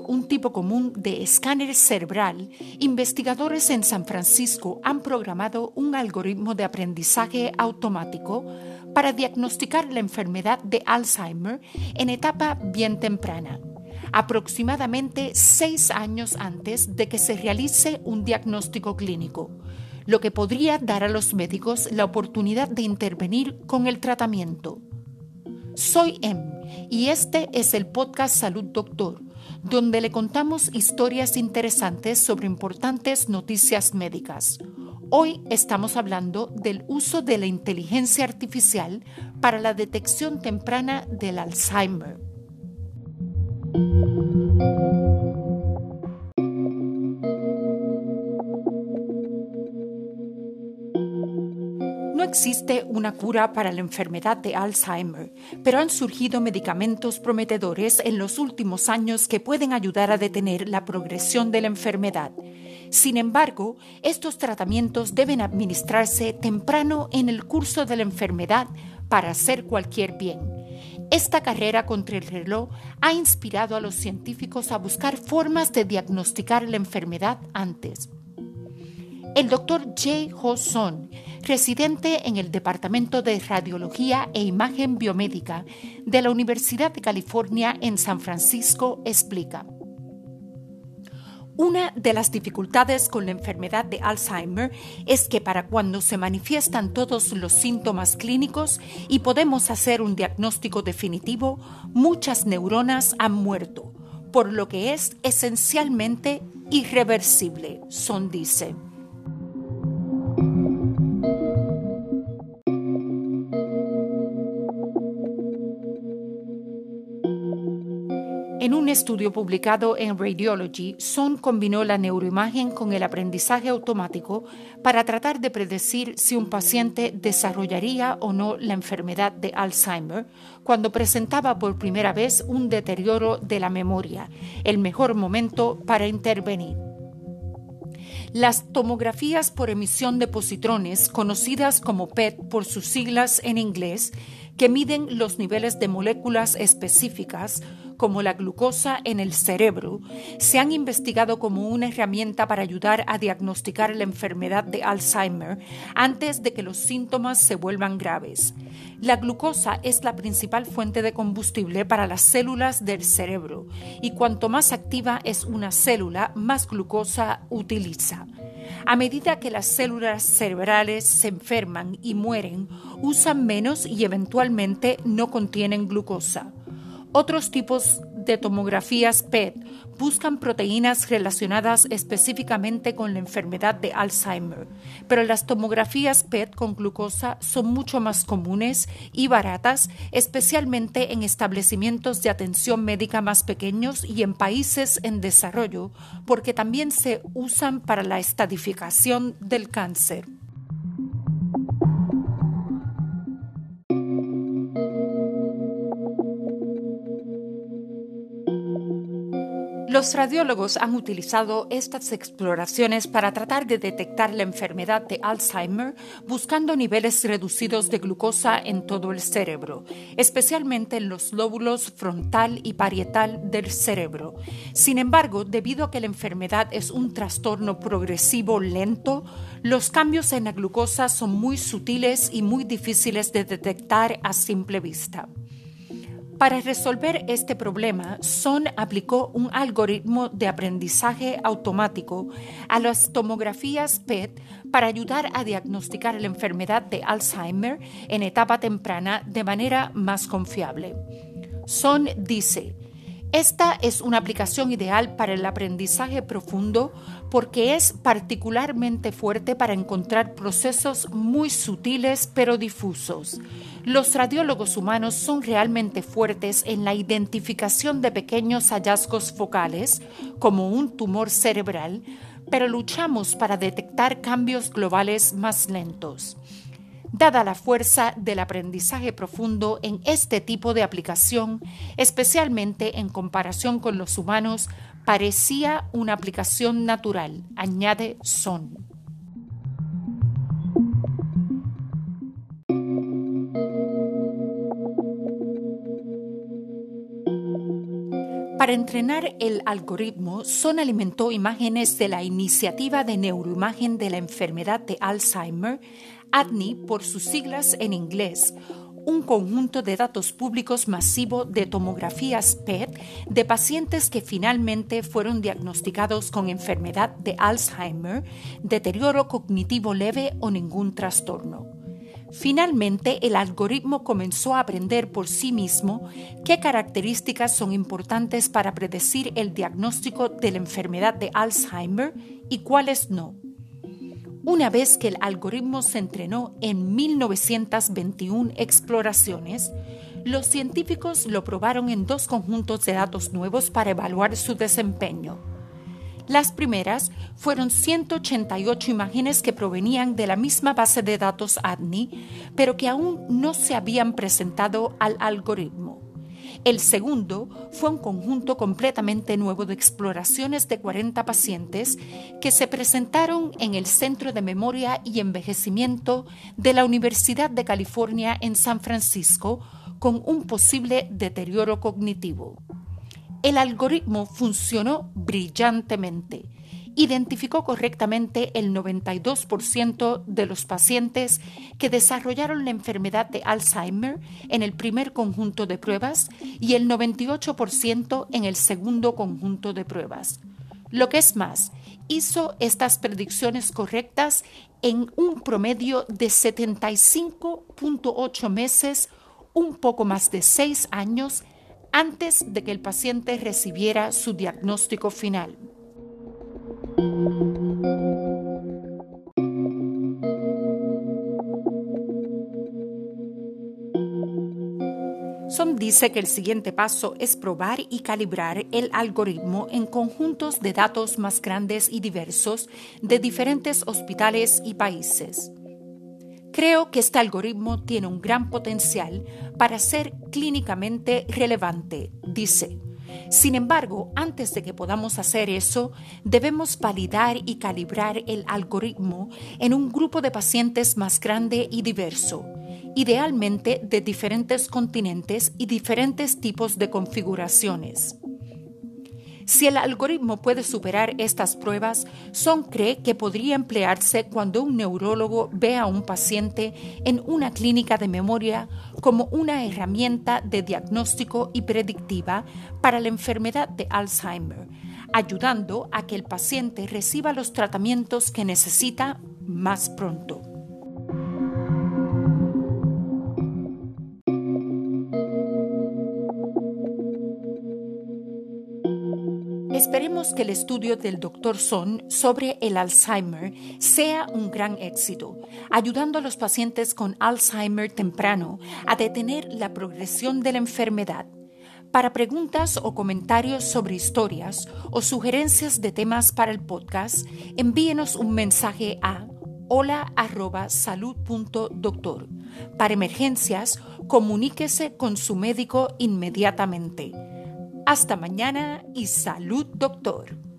Un tipo común de escáner cerebral, investigadores en San Francisco han programado un algoritmo de aprendizaje automático para diagnosticar la enfermedad de Alzheimer en etapa bien temprana, aproximadamente seis años antes de que se realice un diagnóstico clínico, lo que podría dar a los médicos la oportunidad de intervenir con el tratamiento. Soy Em y este es el podcast Salud Doctor, donde le contamos historias interesantes sobre importantes noticias médicas. Hoy estamos hablando del uso de la inteligencia artificial para la detección temprana del Alzheimer. Existe una cura para la enfermedad de Alzheimer, pero han surgido medicamentos prometedores en los últimos años que pueden ayudar a detener la progresión de la enfermedad. Sin embargo, estos tratamientos deben administrarse temprano en el curso de la enfermedad para hacer cualquier bien. Esta carrera contra el reloj ha inspirado a los científicos a buscar formas de diagnosticar la enfermedad antes. El doctor Jay Ho Son, residente en el Departamento de Radiología e Imagen Biomédica de la Universidad de California en San Francisco, explica. Una de las dificultades con la enfermedad de Alzheimer es que para cuando se manifiestan todos los síntomas clínicos y podemos hacer un diagnóstico definitivo, muchas neuronas han muerto, por lo que es esencialmente irreversible, Son dice. Estudio publicado en Radiology, Son combinó la neuroimagen con el aprendizaje automático para tratar de predecir si un paciente desarrollaría o no la enfermedad de Alzheimer cuando presentaba por primera vez un deterioro de la memoria, el mejor momento para intervenir. Las tomografías por emisión de positrones, conocidas como PET por sus siglas en inglés, que miden los niveles de moléculas específicas, como la glucosa en el cerebro, se han investigado como una herramienta para ayudar a diagnosticar la enfermedad de Alzheimer antes de que los síntomas se vuelvan graves. La glucosa es la principal fuente de combustible para las células del cerebro y cuanto más activa es una célula, más glucosa utiliza. A medida que las células cerebrales se enferman y mueren, usan menos y eventualmente no contienen glucosa. Otros tipos de tomografías PET buscan proteínas relacionadas específicamente con la enfermedad de Alzheimer, pero las tomografías PET con glucosa son mucho más comunes y baratas, especialmente en establecimientos de atención médica más pequeños y en países en desarrollo, porque también se usan para la estadificación del cáncer. Los radiólogos han utilizado estas exploraciones para tratar de detectar la enfermedad de Alzheimer buscando niveles reducidos de glucosa en todo el cerebro, especialmente en los lóbulos frontal y parietal del cerebro. Sin embargo, debido a que la enfermedad es un trastorno progresivo lento, los cambios en la glucosa son muy sutiles y muy difíciles de detectar a simple vista. Para resolver este problema, Son aplicó un algoritmo de aprendizaje automático a las tomografías PET para ayudar a diagnosticar la enfermedad de Alzheimer en etapa temprana de manera más confiable. Son dice, esta es una aplicación ideal para el aprendizaje profundo porque es particularmente fuerte para encontrar procesos muy sutiles pero difusos. Los radiólogos humanos son realmente fuertes en la identificación de pequeños hallazgos focales, como un tumor cerebral, pero luchamos para detectar cambios globales más lentos. Dada la fuerza del aprendizaje profundo en este tipo de aplicación, especialmente en comparación con los humanos, parecía una aplicación natural, añade Son. Para entrenar el algoritmo, Son alimentó imágenes de la iniciativa de neuroimagen de la enfermedad de Alzheimer, ADNI por sus siglas en inglés, un conjunto de datos públicos masivo de tomografías PET de pacientes que finalmente fueron diagnosticados con enfermedad de Alzheimer, deterioro cognitivo leve o ningún trastorno. Finalmente, el algoritmo comenzó a aprender por sí mismo qué características son importantes para predecir el diagnóstico de la enfermedad de Alzheimer y cuáles no. Una vez que el algoritmo se entrenó en 1921 exploraciones, los científicos lo probaron en dos conjuntos de datos nuevos para evaluar su desempeño. Las primeras fueron 188 imágenes que provenían de la misma base de datos ADNI, pero que aún no se habían presentado al algoritmo. El segundo fue un conjunto completamente nuevo de exploraciones de 40 pacientes que se presentaron en el Centro de Memoria y Envejecimiento de la Universidad de California en San Francisco con un posible deterioro cognitivo. El algoritmo funcionó brillantemente identificó correctamente el 92% de los pacientes que desarrollaron la enfermedad de Alzheimer en el primer conjunto de pruebas y el 98% en el segundo conjunto de pruebas. Lo que es más, hizo estas predicciones correctas en un promedio de 75.8 meses, un poco más de 6 años, antes de que el paciente recibiera su diagnóstico final. Son dice que el siguiente paso es probar y calibrar el algoritmo en conjuntos de datos más grandes y diversos de diferentes hospitales y países. Creo que este algoritmo tiene un gran potencial para ser clínicamente relevante, dice. Sin embargo, antes de que podamos hacer eso, debemos validar y calibrar el algoritmo en un grupo de pacientes más grande y diverso, idealmente de diferentes continentes y diferentes tipos de configuraciones. Si el algoritmo puede superar estas pruebas, Son cree que podría emplearse cuando un neurólogo ve a un paciente en una clínica de memoria como una herramienta de diagnóstico y predictiva para la enfermedad de Alzheimer, ayudando a que el paciente reciba los tratamientos que necesita más pronto. Esperemos que el estudio del Dr. Son sobre el Alzheimer sea un gran éxito, ayudando a los pacientes con Alzheimer temprano a detener la progresión de la enfermedad. Para preguntas o comentarios sobre historias o sugerencias de temas para el podcast, envíenos un mensaje a hola@salud.doctor. Para emergencias, comuníquese con su médico inmediatamente. Hasta mañana y salud, doctor.